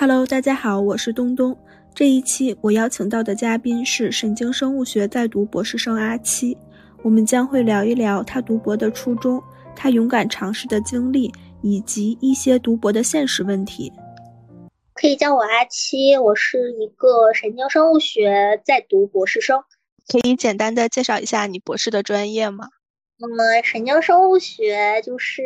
Hello，大家好，我是东东。这一期我邀请到的嘉宾是神经生物学在读博士生阿七，我们将会聊一聊他读博的初衷，他勇敢尝试的经历，以及一些读博的现实问题。可以叫我阿七，我是一个神经生物学在读博士生。可以简单的介绍一下你博士的专业吗？那么神经生物学就是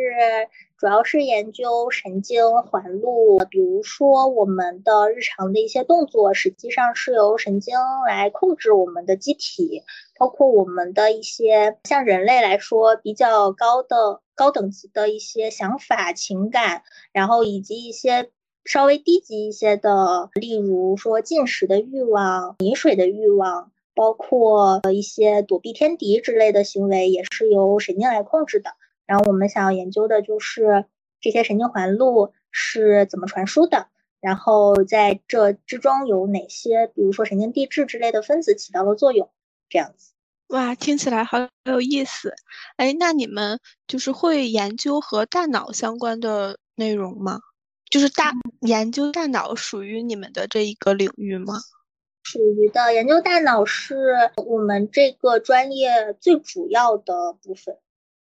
主要是研究神经环路，比如说我们的日常的一些动作，实际上是由神经来控制我们的机体，包括我们的一些像人类来说比较高的高等级的一些想法、情感，然后以及一些稍微低级一些的，例如说进食的欲望、饮水的欲望。包括一些躲避天敌之类的行为，也是由神经来控制的。然后我们想要研究的就是这些神经环路是怎么传输的，然后在这之中有哪些，比如说神经递质之类的分子起到了作用，这样子。哇，听起来好有意思。哎，那你们就是会研究和大脑相关的内容吗？就是大研究大脑属于你们的这一个领域吗？属于的研究大脑是我们这个专业最主要的部分。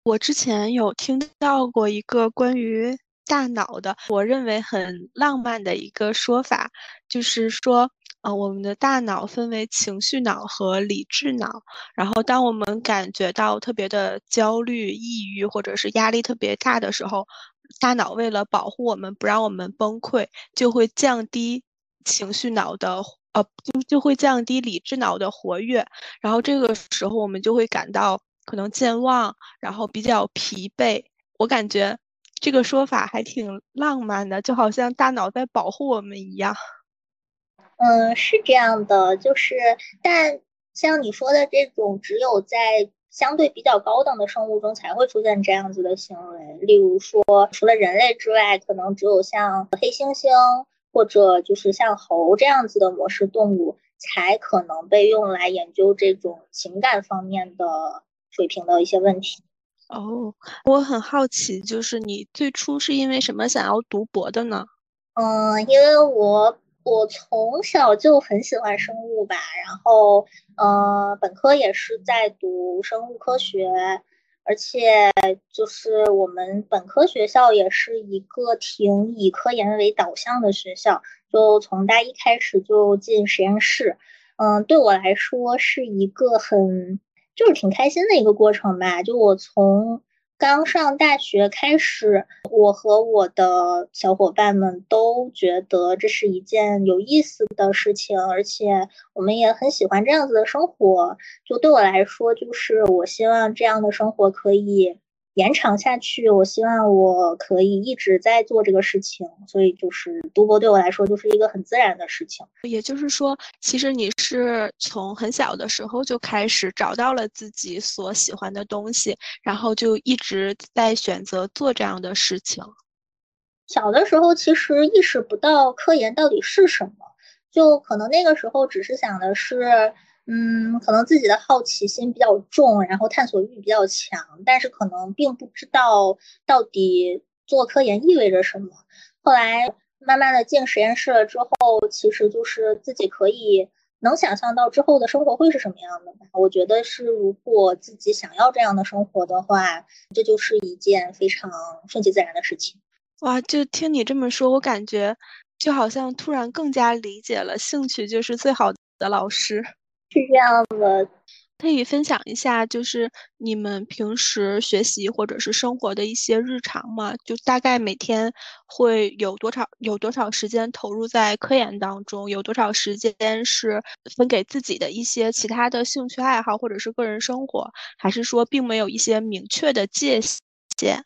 我之前有听到过一个关于大脑的，我认为很浪漫的一个说法，就是说，呃，我们的大脑分为情绪脑和理智脑。然后，当我们感觉到特别的焦虑、抑郁或者是压力特别大的时候，大脑为了保护我们，不让我们崩溃，就会降低情绪脑的。呃，就就会降低理智脑的活跃，然后这个时候我们就会感到可能健忘，然后比较疲惫。我感觉这个说法还挺浪漫的，就好像大脑在保护我们一样。嗯，是这样的，就是，但像你说的这种，只有在相对比较高等的生物中才会出现这样子的行为。例如说，除了人类之外，可能只有像黑猩猩。或者就是像猴这样子的模式动物，才可能被用来研究这种情感方面的水平的一些问题。哦，我很好奇，就是你最初是因为什么想要读博的呢？嗯，因为我我从小就很喜欢生物吧，然后呃，本科也是在读生物科学。而且就是我们本科学校也是一个挺以科研为导向的学校，就从大一开始就进实验室，嗯，对我来说是一个很就是挺开心的一个过程吧。就我从刚上大学开始，我和我的小伙伴们都觉得这是一件有意思的事情，而且我们也很喜欢这样子的生活。就对我来说，就是我希望这样的生活可以。延长下去，我希望我可以一直在做这个事情，所以就是读博对我来说就是一个很自然的事情。也就是说，其实你是从很小的时候就开始找到了自己所喜欢的东西，然后就一直在选择做这样的事情。小的时候其实意识不到科研到底是什么，就可能那个时候只是想的是。嗯，可能自己的好奇心比较重，然后探索欲比较强，但是可能并不知道到底做科研意味着什么。后来慢慢的进实验室了之后，其实就是自己可以能想象到之后的生活会是什么样的。我觉得是，如果自己想要这样的生活的话，这就是一件非常顺其自然的事情。哇，就听你这么说，我感觉就好像突然更加理解了，兴趣就是最好的老师。是这样的，可以分享一下，就是你们平时学习或者是生活的一些日常吗？就大概每天会有多少有多少时间投入在科研当中，有多少时间是分给自己的一些其他的兴趣爱好或者是个人生活，还是说并没有一些明确的界限？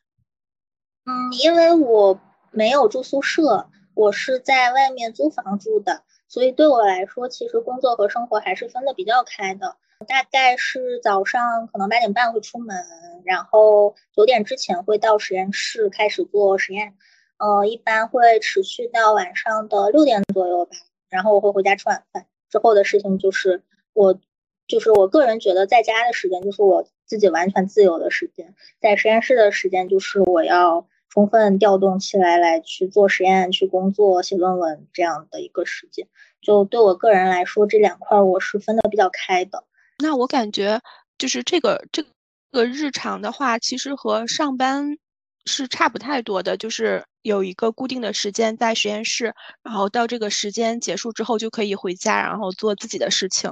嗯，因为我没有住宿舍，我是在外面租房住的。所以对我来说，其实工作和生活还是分得比较开的。大概是早上可能八点半会出门，然后九点之前会到实验室开始做实验，呃，一般会持续到晚上的六点左右吧。然后我会回家吃晚饭，之后的事情就是我，就是我个人觉得在家的时间就是我自己完全自由的时间，在实验室的时间就是我要。充分调动起来来去做实验、去工作、写论文这样的一个时间。就对我个人来说，这两块我是分的比较开的。那我感觉就是这个这个日常的话，其实和上班是差不太多的，就是有一个固定的时间在实验室，然后到这个时间结束之后就可以回家，然后做自己的事情。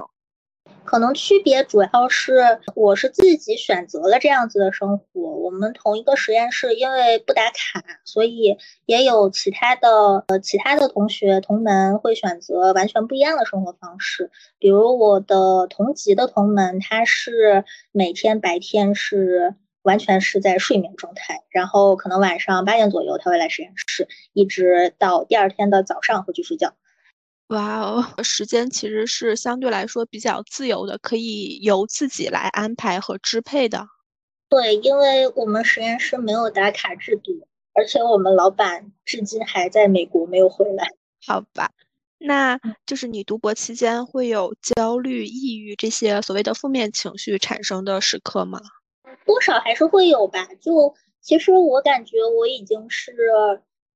可能区别主要是我是自己选择了这样子的生活。我们同一个实验室，因为不打卡，所以也有其他的呃其他的同学同门会选择完全不一样的生活方式。比如我的同级的同门，他是每天白天是完全是在睡眠状态，然后可能晚上八点左右他会来实验室，一直到第二天的早上回去睡觉。哇哦，时间其实是相对来说比较自由的，可以由自己来安排和支配的。对，因为我们实验室没有打卡制度，而且我们老板至今还在美国没有回来。好吧，那就是你读博期间会有焦虑、抑郁这些所谓的负面情绪产生的时刻吗？多少还是会有吧。就其实我感觉我已经是，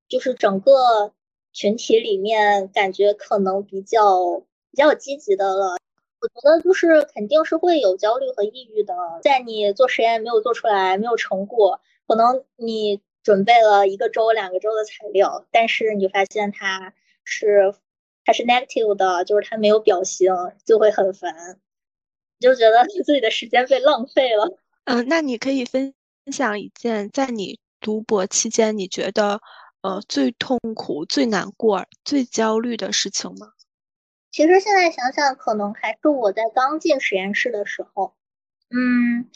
就是整个。群体里面感觉可能比较比较积极的了，我觉得就是肯定是会有焦虑和抑郁的。在你做实验没有做出来、没有成果，可能你准备了一个周、两个周的材料，但是你发现它是它是 negative 的，就是它没有表型，就会很烦，你就觉得自己的时间被浪费了。嗯，那你可以分享一件在你读博期间你觉得。呃，最痛苦、最难过、最焦虑的事情吗？其实现在想想，可能还是我在刚进实验室的时候。嗯，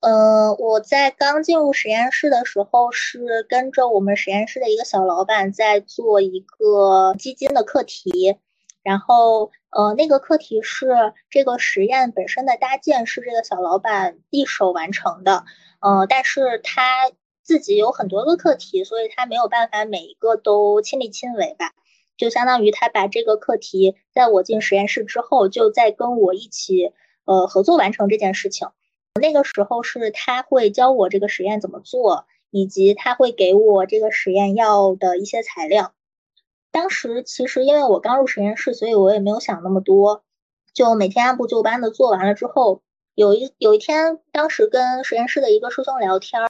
呃，我在刚进入实验室的时候，是跟着我们实验室的一个小老板在做一个基金的课题。然后，呃，那个课题是这个实验本身的搭建是这个小老板一手完成的。呃，但是他。自己有很多个课题，所以他没有办法每一个都亲力亲为吧，就相当于他把这个课题在我进实验室之后，就在跟我一起呃合作完成这件事情。那个时候是他会教我这个实验怎么做，以及他会给我这个实验要的一些材料。当时其实因为我刚入实验室，所以我也没有想那么多，就每天按部就班的做完了之后。有一有一天，当时跟实验室的一个师兄聊天儿，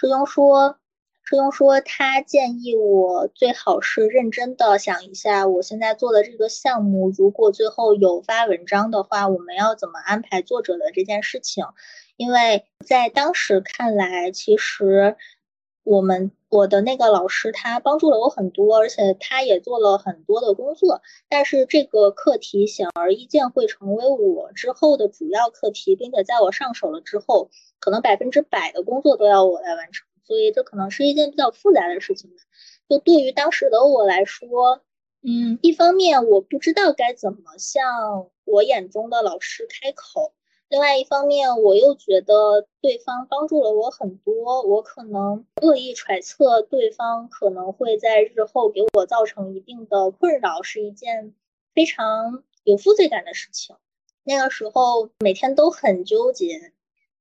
师兄说，师兄说他建议我最好是认真的想一下，我现在做的这个项目，如果最后有发文章的话，我们要怎么安排作者的这件事情？因为在当时看来，其实。我们我的那个老师他帮助了我很多，而且他也做了很多的工作。但是这个课题显而易见会成为我之后的主要课题，并且在我上手了之后，可能百分之百的工作都要我来完成。所以这可能是一件比较复杂的事情。就对于当时的我来说，嗯，一方面我不知道该怎么向我眼中的老师开口。另外一方面，我又觉得对方帮助了我很多，我可能恶意揣测对方可能会在日后给我造成一定的困扰，是一件非常有负罪感的事情。那个时候每天都很纠结，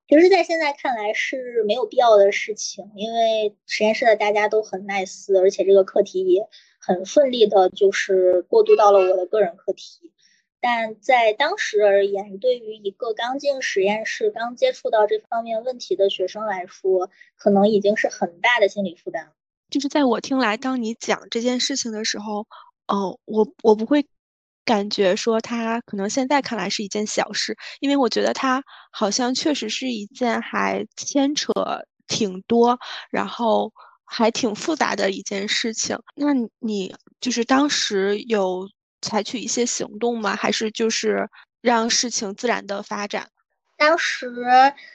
其实，在现在看来是没有必要的事情，因为实验室的大家都很 nice，而且这个课题也很顺利的，就是过渡到了我的个人课题。但在当时而言，对于一个刚进实验室、刚接触到这方面问题的学生来说，可能已经是很大的心理负担。就是在我听来，当你讲这件事情的时候，哦，我我不会感觉说它可能现在看来是一件小事，因为我觉得它好像确实是一件还牵扯挺多，然后还挺复杂的一件事情。那你就是当时有。采取一些行动吗？还是就是让事情自然的发展？当时，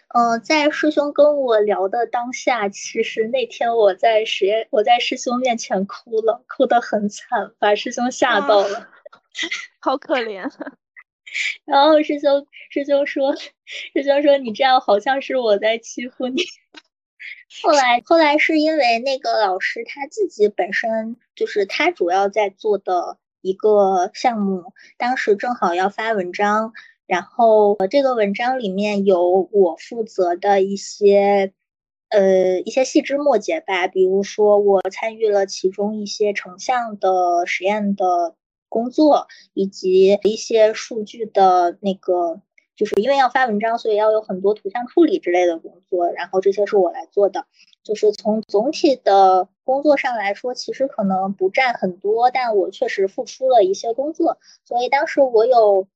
嗯，在师兄跟我聊的当下，其实那天我在实验，我在师兄面前哭了，哭得很惨，把师兄吓到了，好可怜。然后师兄师兄说，师兄说你这样好像是我在欺负你。后来后来是因为那个老师他自己本身就是他主要在做的。一个项目，当时正好要发文章，然后这个文章里面有我负责的一些呃一些细枝末节吧，比如说我参与了其中一些成像的实验的工作，以及一些数据的那个，就是因为要发文章，所以要有很多图像处理之类的工作，然后这些是我来做的。就是从总体的工作上来说，其实可能不占很多，但我确实付出了一些工作，所以当时我有。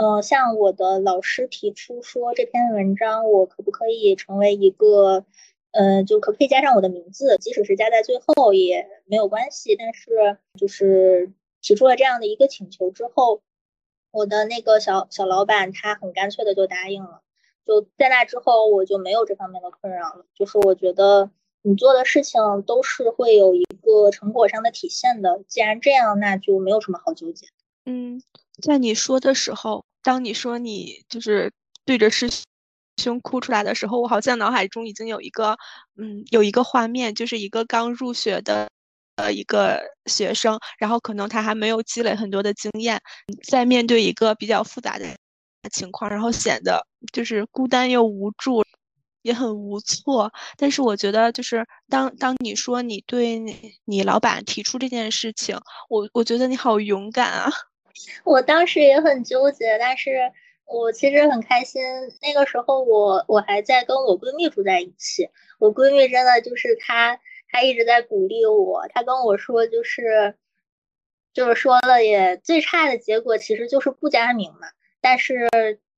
呃，向我的老师提出说，这篇文章我可不可以成为一个，呃，就可不可以加上我的名字，即使是加在最后也没有关系。但是就是提出了这样的一个请求之后，我的那个小小老板他很干脆的就答应了。就在那之后，我就没有这方面的困扰了。就是我觉得你做的事情都是会有一个成果上的体现的，既然这样，那就没有什么好纠结。嗯，在你说的时候。当你说你就是对着师兄哭出来的时候，我好像脑海中已经有一个，嗯，有一个画面，就是一个刚入学的呃一个学生，然后可能他还没有积累很多的经验，在面对一个比较复杂的情况，然后显得就是孤单又无助，也很无措。但是我觉得，就是当当你说你对你老板提出这件事情，我我觉得你好勇敢啊。我当时也很纠结，但是我其实很开心。那个时候我我还在跟我闺蜜住在一起，我闺蜜真的就是她，她一直在鼓励我。他跟我说，就是就是说了也最差的结果其实就是不加名嘛。但是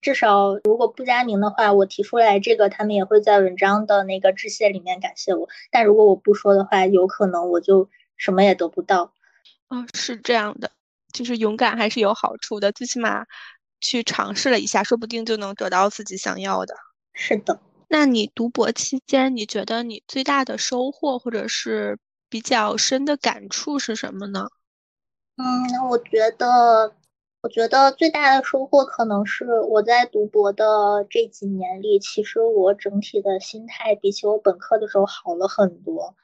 至少如果不加名的话，我提出来这个，他们也会在文章的那个致谢里面感谢我。但如果我不说的话，有可能我就什么也得不到。嗯，是这样的。就是勇敢还是有好处的，最起码去尝试了一下，说不定就能得到自己想要的。是的，那你读博期间，你觉得你最大的收获或者是比较深的感触是什么呢？嗯，我觉得，我觉得最大的收获可能是我在读博的这几年里，其实我整体的心态比起我本科的时候好了很多。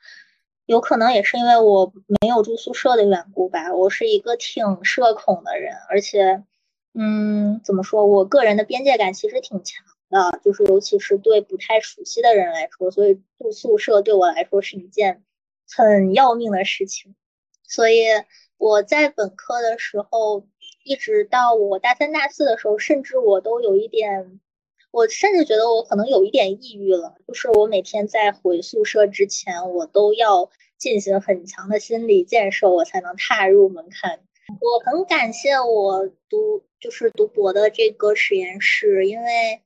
有可能也是因为我没有住宿舍的缘故吧，我是一个挺社恐的人，而且，嗯，怎么说，我个人的边界感其实挺强的，就是尤其是对不太熟悉的人来说，所以住宿舍对我来说是一件很要命的事情。所以我在本科的时候，一直到我大三大四的时候，甚至我都有一点。我甚至觉得我可能有一点抑郁了，就是我每天在回宿舍之前，我都要进行很强的心理建设，我才能踏入门槛。我很感谢我读就是读博的这个实验室，因为，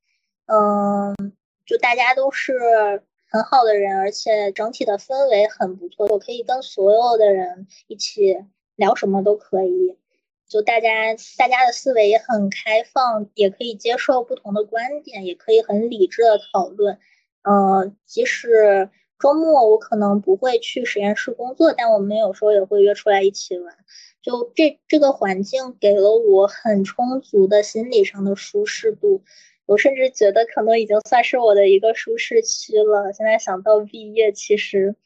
嗯，就大家都是很好的人，而且整体的氛围很不错，我可以跟所有的人一起聊什么都可以。就大家，大家的思维也很开放，也可以接受不同的观点，也可以很理智的讨论。嗯，即使周末我可能不会去实验室工作，但我们有时候也会约出来一起玩。就这这个环境给了我很充足的心理上的舒适度，我甚至觉得可能已经算是我的一个舒适区了。现在想到毕业，其实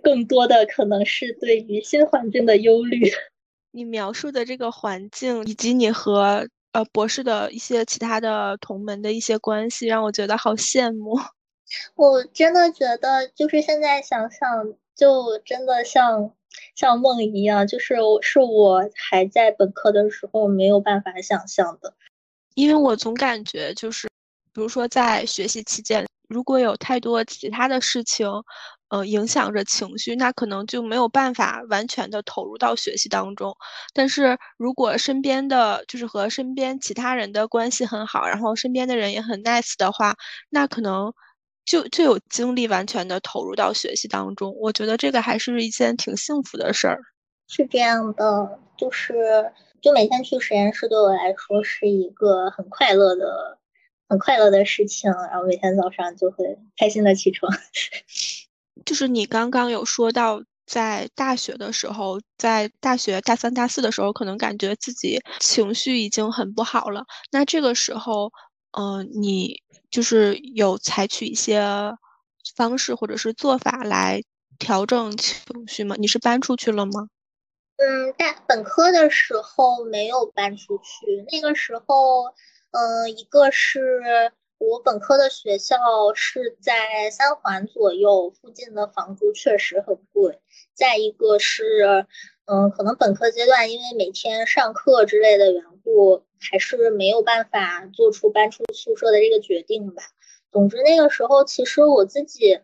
更多的可能是对于新环境的忧虑。你描述的这个环境，以及你和呃博士的一些其他的同门的一些关系，让我觉得好羡慕。我真的觉得，就是现在想想，就真的像像梦一样，就是是我还在本科的时候没有办法想象的。因为我总感觉，就是比如说在学习期间，如果有太多其他的事情。呃，影响着情绪，那可能就没有办法完全的投入到学习当中。但是如果身边的就是和身边其他人的关系很好，然后身边的人也很 nice 的话，那可能就就有精力完全的投入到学习当中。我觉得这个还是一件挺幸福的事儿。是这样的，就是就每天去实验室对我来说是一个很快乐的、很快乐的事情。然后每天早上就会开心的起床。就是你刚刚有说到，在大学的时候，在大学大三、大四的时候，可能感觉自己情绪已经很不好了。那这个时候，嗯，你就是有采取一些方式或者是做法来调整情绪吗？你是搬出去了吗？嗯，大本科的时候没有搬出去。那个时候，嗯，一个是。我本科的学校是在三环左右，附近的房租确实很贵。再一个是，嗯，可能本科阶段因为每天上课之类的缘故，还是没有办法做出搬出宿舍的这个决定吧。总之那个时候，其实我自己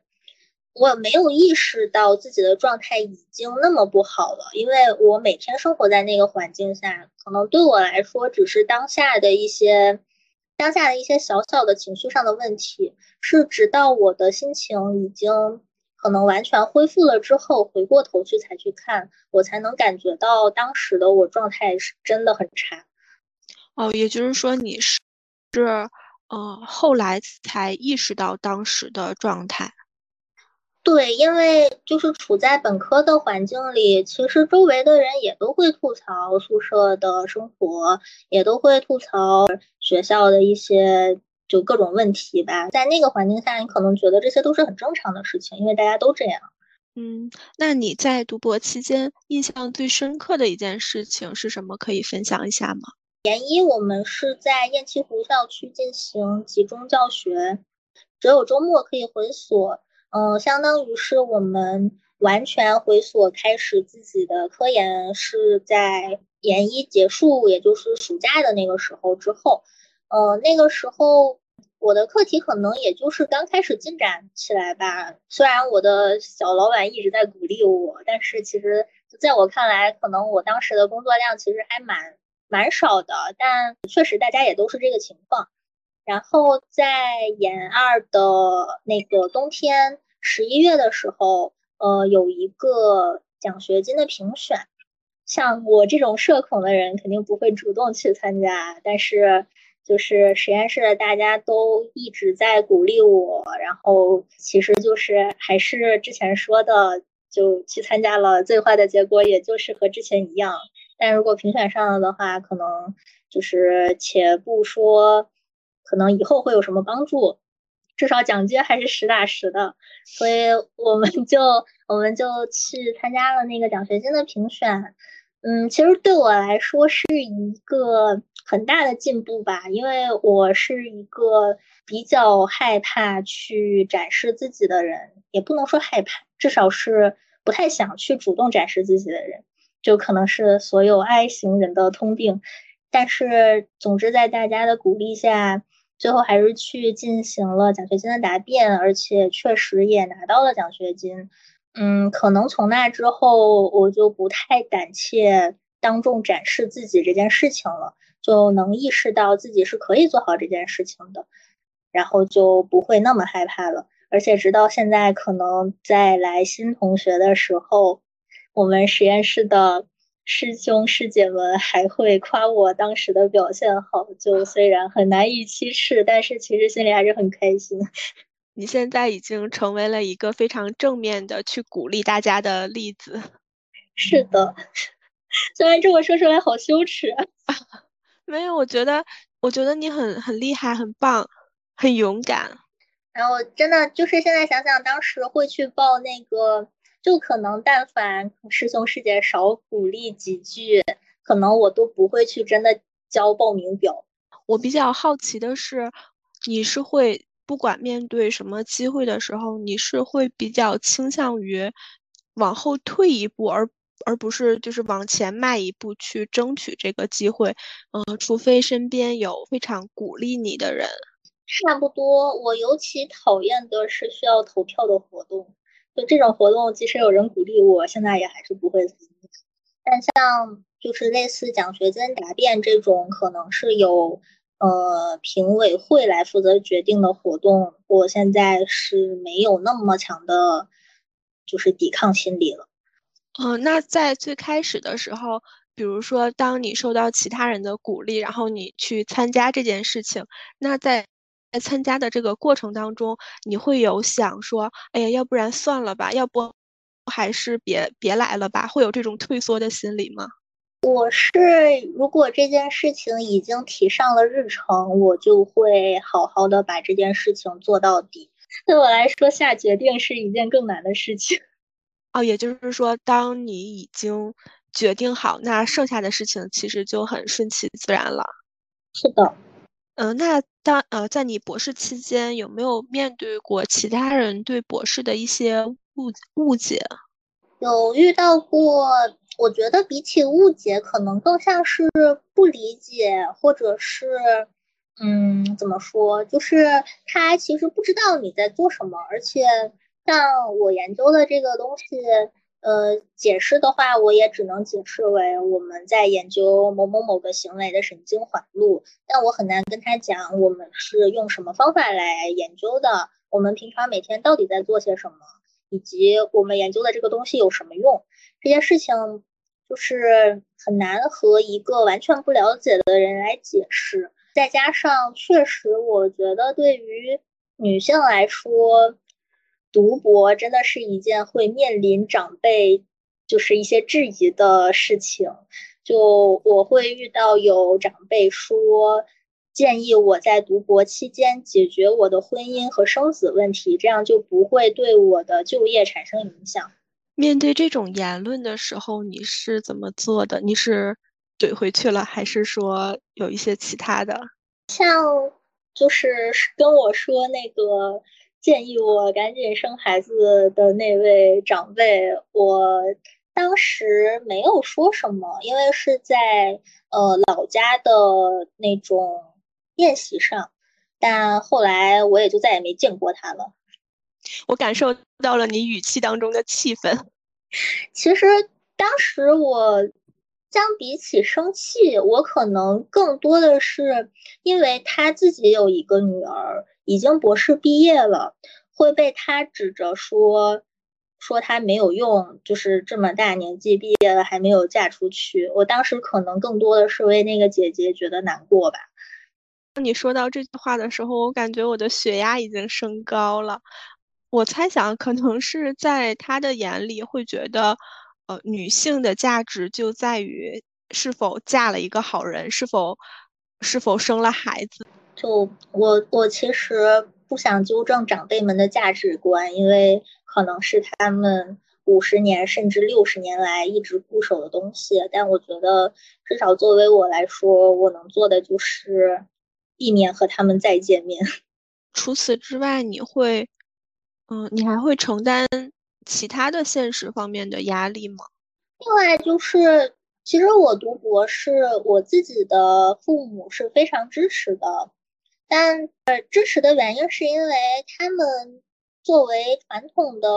我没有意识到自己的状态已经那么不好了，因为我每天生活在那个环境下，可能对我来说只是当下的一些当下的一些小小的情绪上的问题，是直到我的心情已经。可能完全恢复了之后，回过头去才去看，我才能感觉到当时的我状态是真的很差。哦，也就是说你是是呃后来才意识到当时的状态。对，因为就是处在本科的环境里，其实周围的人也都会吐槽宿舍的生活，也都会吐槽学校的一些。就各种问题吧，在那个环境下，你可能觉得这些都是很正常的事情，因为大家都这样。嗯，那你在读博期间印象最深刻的一件事情是什么？可以分享一下吗？研一我们是在雁栖湖校区进行集中教学，只有周末可以回所。嗯，相当于是我们完全回所开始自己的科研，是在研一结束，也就是暑假的那个时候之后。呃，那个时候我的课题可能也就是刚开始进展起来吧。虽然我的小老板一直在鼓励我，但是其实在我看来，可能我当时的工作量其实还蛮蛮少的。但确实大家也都是这个情况。然后在研二的那个冬天，十一月的时候，呃，有一个奖学金的评选。像我这种社恐的人，肯定不会主动去参加，但是。就是实验室的大家都一直在鼓励我，然后其实就是还是之前说的，就去参加了。最坏的结果也就是和之前一样，但如果评选上了的话，可能就是且不说，可能以后会有什么帮助，至少奖金还是实打实的。所以我们就我们就去参加了那个奖学金的评选。嗯，其实对我来说是一个。很大的进步吧，因为我是一个比较害怕去展示自己的人，也不能说害怕，至少是不太想去主动展示自己的人，就可能是所有 I 型人的通病。但是，总之在大家的鼓励下，最后还是去进行了奖学金的答辩，而且确实也拿到了奖学金。嗯，可能从那之后，我就不太胆怯当众展示自己这件事情了。就能意识到自己是可以做好这件事情的，然后就不会那么害怕了。而且直到现在，可能在来新同学的时候，我们实验室的师兄师姐们还会夸我当时的表现好。就虽然很难以启齿，但是其实心里还是很开心。你现在已经成为了一个非常正面的去鼓励大家的例子。是的，虽然这么说出来好羞耻。没有，我觉得，我觉得你很很厉害，很棒，很勇敢。然后真的就是现在想想，当时会去报那个，就可能但凡师兄师姐少鼓励几句，可能我都不会去真的交报名表。我比较好奇的是，你是会不管面对什么机会的时候，你是会比较倾向于往后退一步，而。而不是就是往前迈一步去争取这个机会，嗯，除非身边有非常鼓励你的人。差不多，我尤其讨厌的是需要投票的活动。就这种活动，即使有人鼓励我，现在也还是不会。但像就是类似奖学金答辩这种，可能是有呃评委会来负责决定的活动，我现在是没有那么强的，就是抵抗心理了。嗯，那在最开始的时候，比如说当你受到其他人的鼓励，然后你去参加这件事情，那在在参加的这个过程当中，你会有想说，哎呀，要不然算了吧，要不还是别别来了吧，会有这种退缩的心理吗？我是如果这件事情已经提上了日程，我就会好好的把这件事情做到底。对我来说，下决定是一件更难的事情。哦，也就是说，当你已经决定好，那剩下的事情其实就很顺其自然了。是的，嗯，那当呃，在你博士期间，有没有面对过其他人对博士的一些误误解？有遇到过，我觉得比起误解，可能更像是不理解，或者是，嗯，怎么说？就是他其实不知道你在做什么，而且像我研究的这个东西。呃，解释的话，我也只能解释为我们在研究某某某个行为的神经环路，但我很难跟他讲我们是用什么方法来研究的，我们平常每天到底在做些什么，以及我们研究的这个东西有什么用，这件事情就是很难和一个完全不了解的人来解释。再加上，确实，我觉得对于女性来说。读博真的是一件会面临长辈就是一些质疑的事情，就我会遇到有长辈说建议我在读博期间解决我的婚姻和生子问题，这样就不会对我的就业产生影响。面对这种言论的时候，你是怎么做的？你是怼回去了，还是说有一些其他的？像就是跟我说那个。建议我赶紧生孩子的那位长辈，我当时没有说什么，因为是在呃老家的那种宴席上，但后来我也就再也没见过他了。我感受到了你语气当中的气氛。其实当时我相比起生气，我可能更多的是因为他自己有一个女儿。已经博士毕业了，会被他指着说，说他没有用，就是这么大年纪毕业了还没有嫁出去。我当时可能更多的是为那个姐姐觉得难过吧。你说到这句话的时候，我感觉我的血压已经升高了。我猜想，可能是在他的眼里会觉得，呃，女性的价值就在于是否嫁了一个好人，是否是否生了孩子。就我，我其实不想纠正长辈们的价值观，因为可能是他们五十年甚至六十年来一直固守的东西。但我觉得，至少作为我来说，我能做的就是避免和他们再见面。除此之外，你会，嗯，你还会承担其他的现实方面的压力吗？另外就是，其实我读博士，我自己的父母是非常支持的。但呃，支持的原因是因为他们作为传统的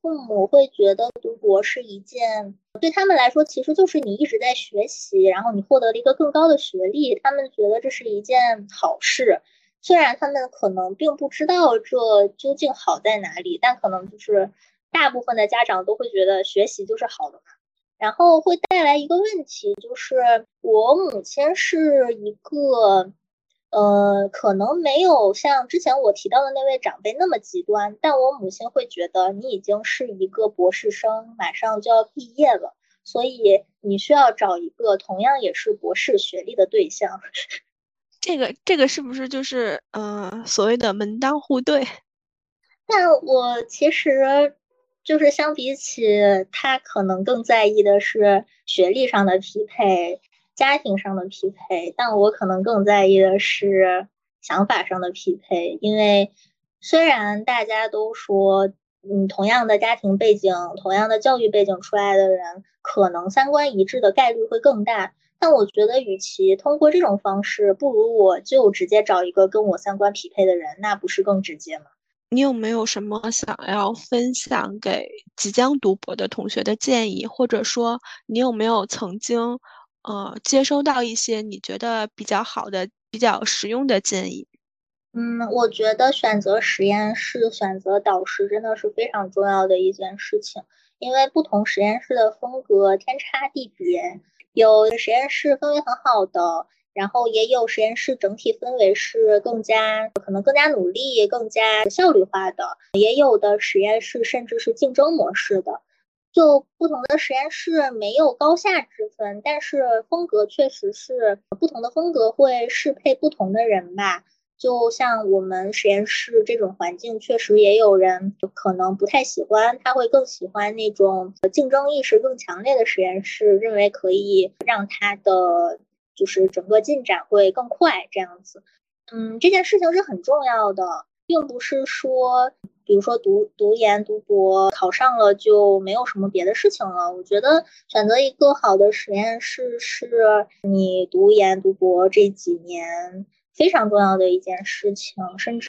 父母会觉得读博是一件对他们来说其实就是你一直在学习，然后你获得了一个更高的学历，他们觉得这是一件好事。虽然他们可能并不知道这究竟好在哪里，但可能就是大部分的家长都会觉得学习就是好的嘛。然后会带来一个问题，就是我母亲是一个。呃，可能没有像之前我提到的那位长辈那么极端，但我母亲会觉得你已经是一个博士生，马上就要毕业了，所以你需要找一个同样也是博士学历的对象。这个这个是不是就是呃所谓的门当户对？但我其实就是相比起他，可能更在意的是学历上的匹配。家庭上的匹配，但我可能更在意的是想法上的匹配。因为虽然大家都说，嗯，同样的家庭背景、同样的教育背景出来的人，可能三观一致的概率会更大。但我觉得，与其通过这种方式，不如我就直接找一个跟我三观匹配的人，那不是更直接吗？你有没有什么想要分享给即将读博的同学的建议，或者说，你有没有曾经？呃，接收到一些你觉得比较好的、比较实用的建议。嗯，我觉得选择实验室、选择导师真的是非常重要的一件事情，因为不同实验室的风格天差地别，有实验室氛围很好的，然后也有实验室整体氛围是更加可能更加努力、更加效率化的，也有的实验室甚至是竞争模式的。就不同的实验室没有高下之分，但是风格确实是不同的风格会适配不同的人吧。就像我们实验室这种环境，确实也有人可能不太喜欢，他会更喜欢那种竞争意识更强烈的实验室，认为可以让他的就是整个进展会更快这样子。嗯，这件事情是很重要的，并不是说，比如说读读研、读博考上了就没有什么别的事情了。我觉得选择一个好的实验室是你读研、读博这几年非常重要的一件事情，甚至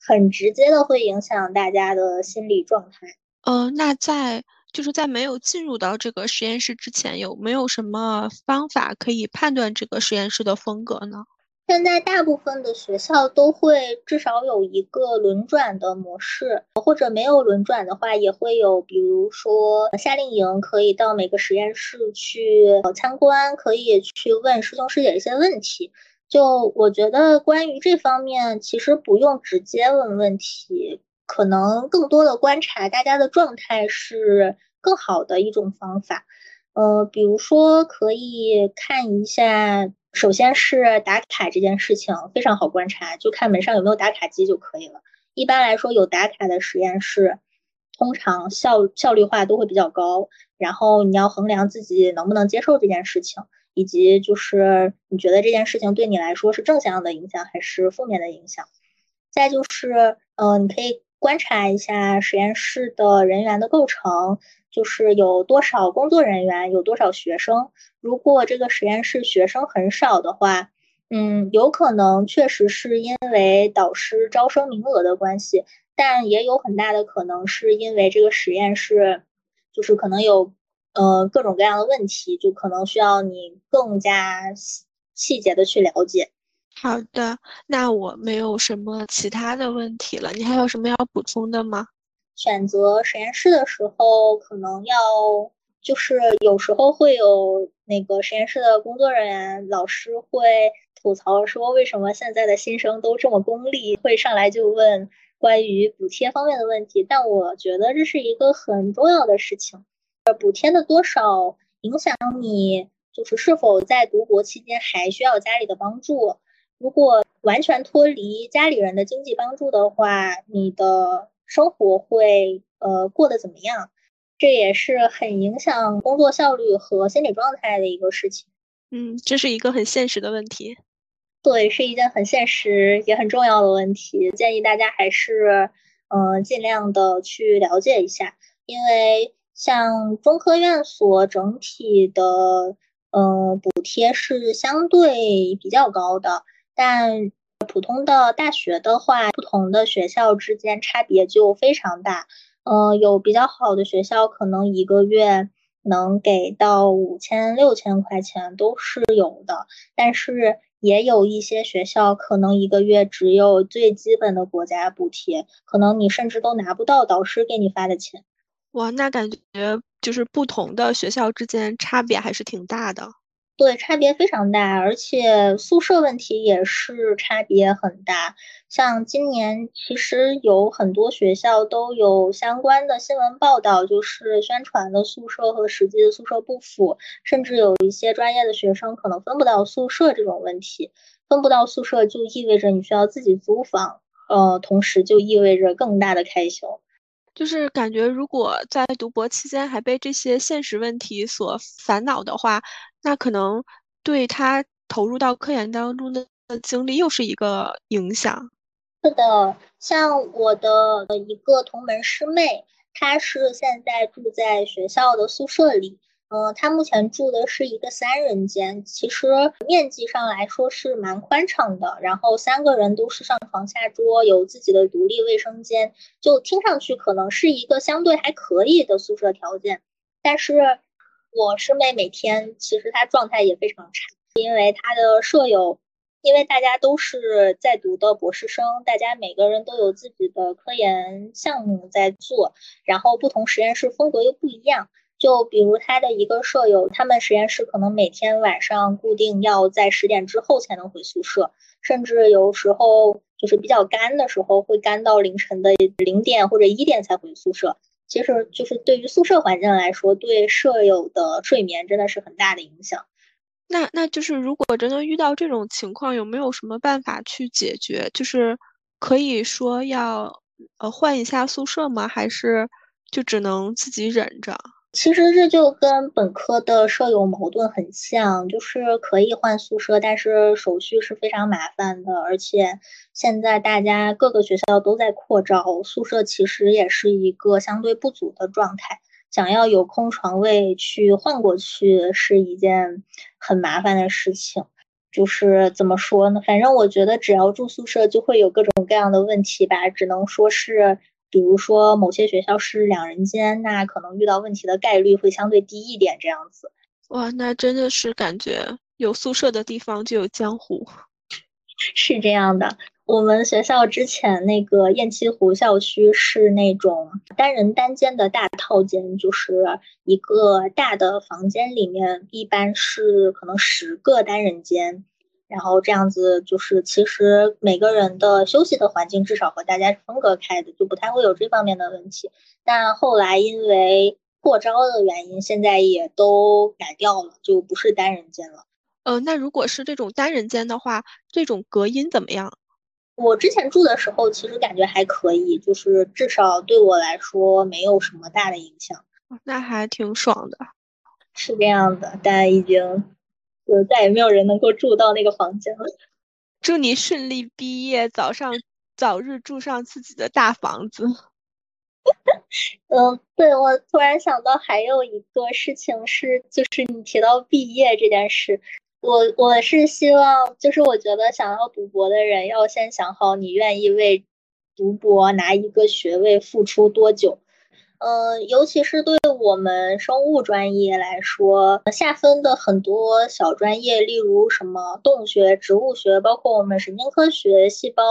很直接的会影响大家的心理状态。呃，那在就是在没有进入到这个实验室之前，有没有什么方法可以判断这个实验室的风格呢？现在大部分的学校都会至少有一个轮转的模式，或者没有轮转的话，也会有，比如说夏令营，可以到每个实验室去参观，可以去问师兄师姐一些问题。就我觉得，关于这方面，其实不用直接问问题，可能更多的观察大家的状态是更好的一种方法。呃，比如说可以看一下。首先是打卡这件事情非常好观察，就看门上有没有打卡机就可以了。一般来说，有打卡的实验室，通常效效率化都会比较高。然后你要衡量自己能不能接受这件事情，以及就是你觉得这件事情对你来说是正向的影响还是负面的影响。再就是，呃，你可以观察一下实验室的人员的构成。就是有多少工作人员，有多少学生。如果这个实验室学生很少的话，嗯，有可能确实是因为导师招生名额的关系，但也有很大的可能是因为这个实验室就是可能有呃各种各样的问题，就可能需要你更加细节的去了解。好的，那我没有什么其他的问题了，你还有什么要补充的吗？选择实验室的时候，可能要就是有时候会有那个实验室的工作人员、老师会吐槽说，为什么现在的新生都这么功利，会上来就问关于补贴方面的问题。但我觉得这是一个很重要的事情，补贴的多少影响你就是是否在读博期间还需要家里的帮助。如果完全脱离家里人的经济帮助的话，你的。生活会呃过得怎么样？这也是很影响工作效率和心理状态的一个事情。嗯，这是一个很现实的问题。对，是一件很现实也很重要的问题。建议大家还是嗯尽量的去了解一下，因为像中科院所整体的嗯补贴是相对比较高的，但。普通的大学的话，不同的学校之间差别就非常大。嗯，有比较好的学校，可能一个月能给到五千、六千块钱都是有的。但是也有一些学校，可能一个月只有最基本的国家补贴，可能你甚至都拿不到导师给你发的钱。哇，那感觉就是不同的学校之间差别还是挺大的。对，差别非常大，而且宿舍问题也是差别很大。像今年其实有很多学校都有相关的新闻报道，就是宣传的宿舍和实际的宿舍不符，甚至有一些专业的学生可能分不到宿舍这种问题。分不到宿舍就意味着你需要自己租房，呃，同时就意味着更大的开销。就是感觉，如果在读博期间还被这些现实问题所烦恼的话，那可能对他投入到科研当中的精力又是一个影响。是的，像我的一个同门师妹，她是现在住在学校的宿舍里。嗯，他目前住的是一个三人间，其实面积上来说是蛮宽敞的。然后三个人都是上床下桌，有自己的独立卫生间，就听上去可能是一个相对还可以的宿舍条件。但是我师妹每天其实她状态也非常差，因为她的舍友，因为大家都是在读的博士生，大家每个人都有自己的科研项目在做，然后不同实验室风格又不一样。就比如他的一个舍友，他们实验室可能每天晚上固定要在十点之后才能回宿舍，甚至有时候就是比较干的时候，会干到凌晨的零点或者一点才回宿舍。其实就是对于宿舍环境来说，对舍友的睡眠真的是很大的影响。那那就是如果真的遇到这种情况，有没有什么办法去解决？就是可以说要呃换一下宿舍吗？还是就只能自己忍着？其实这就跟本科的舍友矛盾很像，就是可以换宿舍，但是手续是非常麻烦的，而且现在大家各个学校都在扩招，宿舍其实也是一个相对不足的状态，想要有空床位去换过去是一件很麻烦的事情。就是怎么说呢？反正我觉得只要住宿舍就会有各种各样的问题吧，只能说是。比如说，某些学校是两人间，那可能遇到问题的概率会相对低一点，这样子。哇，那真的是感觉有宿舍的地方就有江湖。是这样的，我们学校之前那个雁栖湖校区是那种单人单间的大套间，就是一个大的房间里面一般是可能十个单人间。然后这样子就是，其实每个人的休息的环境至少和大家是分隔开的，就不太会有这方面的问题。但后来因为扩招的原因，现在也都改掉了，就不是单人间了。呃，那如果是这种单人间的话，这种隔音怎么样？我之前住的时候，其实感觉还可以，就是至少对我来说没有什么大的影响。那还挺爽的。是这样的，但已经。就再也没有人能够住到那个房间了。祝你顺利毕业，早上早日住上自己的大房子。嗯，对，我突然想到还有一个事情是，就是你提到毕业这件事，我我是希望，就是我觉得想要读博的人要先想好，你愿意为读博拿一个学位付出多久。嗯，尤其是对我们生物专业来说，下分的很多小专业，例如什么动物学、植物学，包括我们神经科学、细胞、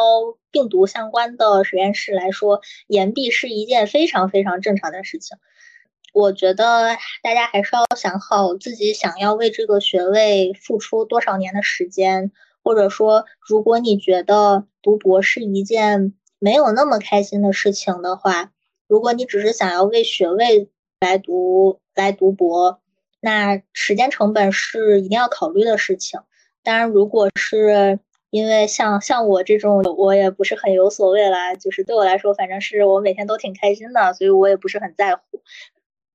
病毒相关的实验室来说，延毕是一件非常非常正常的事情。我觉得大家还是要想好自己想要为这个学位付出多少年的时间，或者说，如果你觉得读博是一件没有那么开心的事情的话。如果你只是想要为学位来读来读博，那时间成本是一定要考虑的事情。当然，如果是因为像像我这种，我也不是很有所谓啦，就是对我来说，反正是我每天都挺开心的，所以我也不是很在乎。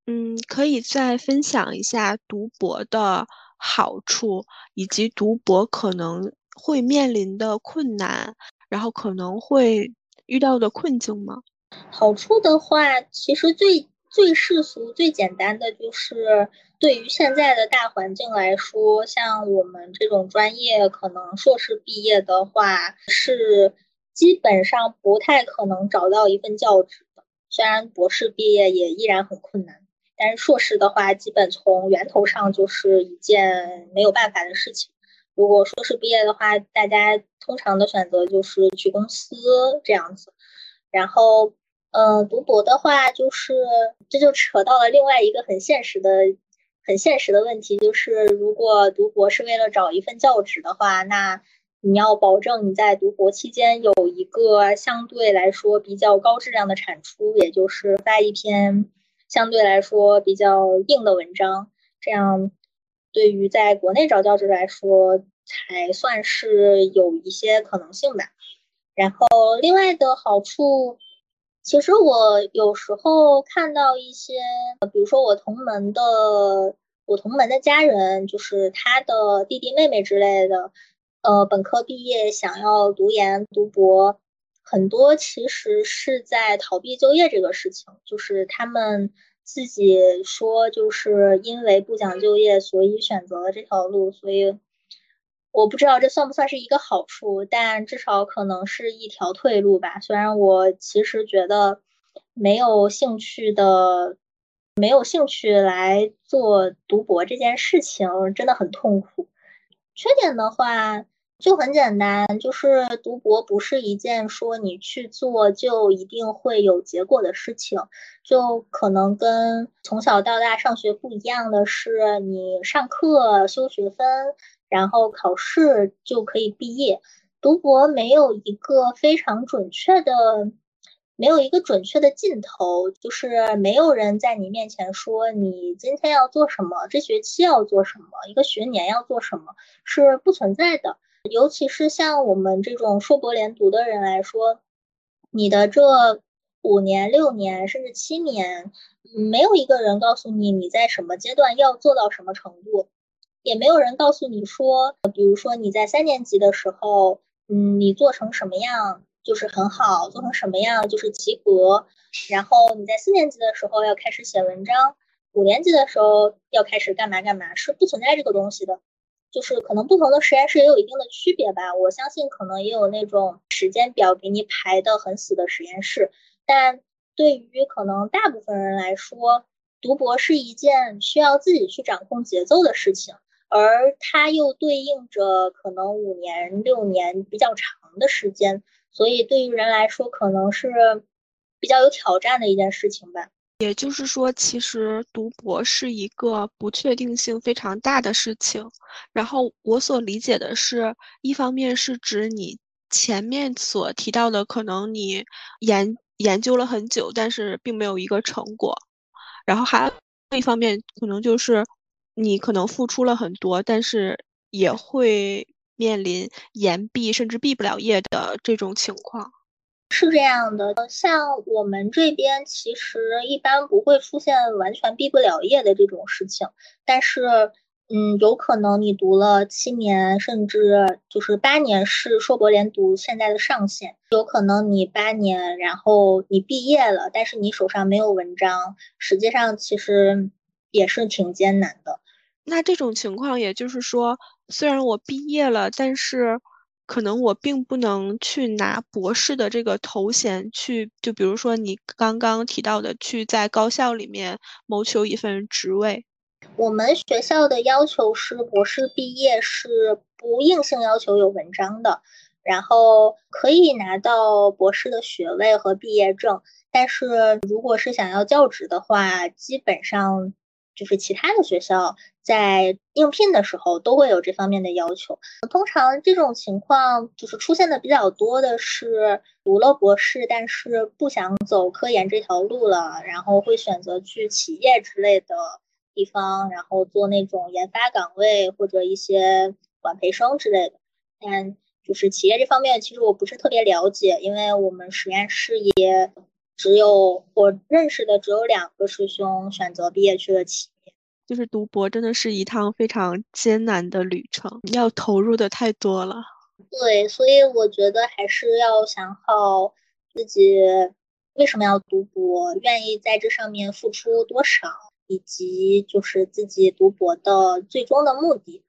嗯，可以再分享一下读博的好处，以及读博可能会面临的困难，然后可能会遇到的困境吗？好处的话，其实最最世俗、最简单的就是，对于现在的大环境来说，像我们这种专业，可能硕士毕业的话，是基本上不太可能找到一份教职的。虽然博士毕业也依然很困难，但是硕士的话，基本从源头上就是一件没有办法的事情。如果硕士毕业的话，大家通常的选择就是去公司这样子，然后。嗯，读博的话，就是这就扯到了另外一个很现实的、很现实的问题，就是如果读博是为了找一份教职的话，那你要保证你在读博期间有一个相对来说比较高质量的产出，也就是发一篇相对来说比较硬的文章，这样对于在国内找教职来说才算是有一些可能性吧。然后另外的好处。其实我有时候看到一些，比如说我同门的，我同门的家人，就是他的弟弟妹妹之类的，呃，本科毕业想要读研读博，很多其实是在逃避就业这个事情，就是他们自己说，就是因为不想就业，所以选择了这条路，所以。我不知道这算不算是一个好处，但至少可能是一条退路吧。虽然我其实觉得没有兴趣的，没有兴趣来做读博这件事情真的很痛苦。缺点的话就很简单，就是读博不是一件说你去做就一定会有结果的事情，就可能跟从小到大上学不一样的是，你上课修学分。然后考试就可以毕业，读博没有一个非常准确的，没有一个准确的尽头，就是没有人在你面前说你今天要做什么，这学期要做什么，一个学年要做什么，是不存在的。尤其是像我们这种硕博连读的人来说，你的这五年、六年甚至七年，没有一个人告诉你你在什么阶段要做到什么程度，也没有人告诉你说，比如说你在三年级的时候，嗯，你做成什么样就是很好，做成什么样就是及格，然后你在四年级的时候要开始写文章，五年级的时候要开始干嘛干嘛，是不存在这个东西的。就是可能不同的实验室也有一定的区别吧，我相信可能也有那种时间表给你排的很死的实验室，但对于可能大部分人来说，读博是一件需要自己去掌控节奏的事情，而它又对应着可能五年六年比较长的时间，所以对于人来说可能是比较有挑战的一件事情吧。也就是说，其实读博是一个不确定性非常大的事情。然后我所理解的是，一方面是指你前面所提到的，可能你研研究了很久，但是并没有一个成果；然后还另一方面，可能就是你可能付出了很多，但是也会面临延毕甚至毕不了业的这种情况。是这样的，像我们这边其实一般不会出现完全毕不了业的这种事情，但是，嗯，有可能你读了七年，甚至就是八年是硕博连读现在的上限，有可能你八年，然后你毕业了，但是你手上没有文章，实际上其实也是挺艰难的。那这种情况，也就是说，虽然我毕业了，但是。可能我并不能去拿博士的这个头衔去，就比如说你刚刚提到的，去在高校里面谋求一份职位。我们学校的要求是，博士毕业是不硬性要求有文章的，然后可以拿到博士的学位和毕业证，但是如果是想要教职的话，基本上。就是其他的学校在应聘的时候都会有这方面的要求。通常这种情况就是出现的比较多的是读了博士，但是不想走科研这条路了，然后会选择去企业之类的地方，然后做那种研发岗位或者一些管培生之类的。但就是企业这方面，其实我不是特别了解，因为我们实验室也。只有我认识的只有两个师兄选择毕业去了企业，就是读博真的是一趟非常艰难的旅程，要投入的太多了。对，所以我觉得还是要想好自己为什么要读博，愿意在这上面付出多少，以及就是自己读博的最终的目的，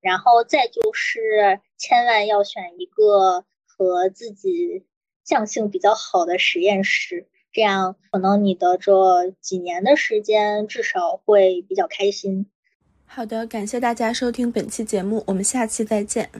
然后再就是千万要选一个和自己。匠性比较好的实验室，这样可能你的这几年的时间至少会比较开心。好的，感谢大家收听本期节目，我们下期再见。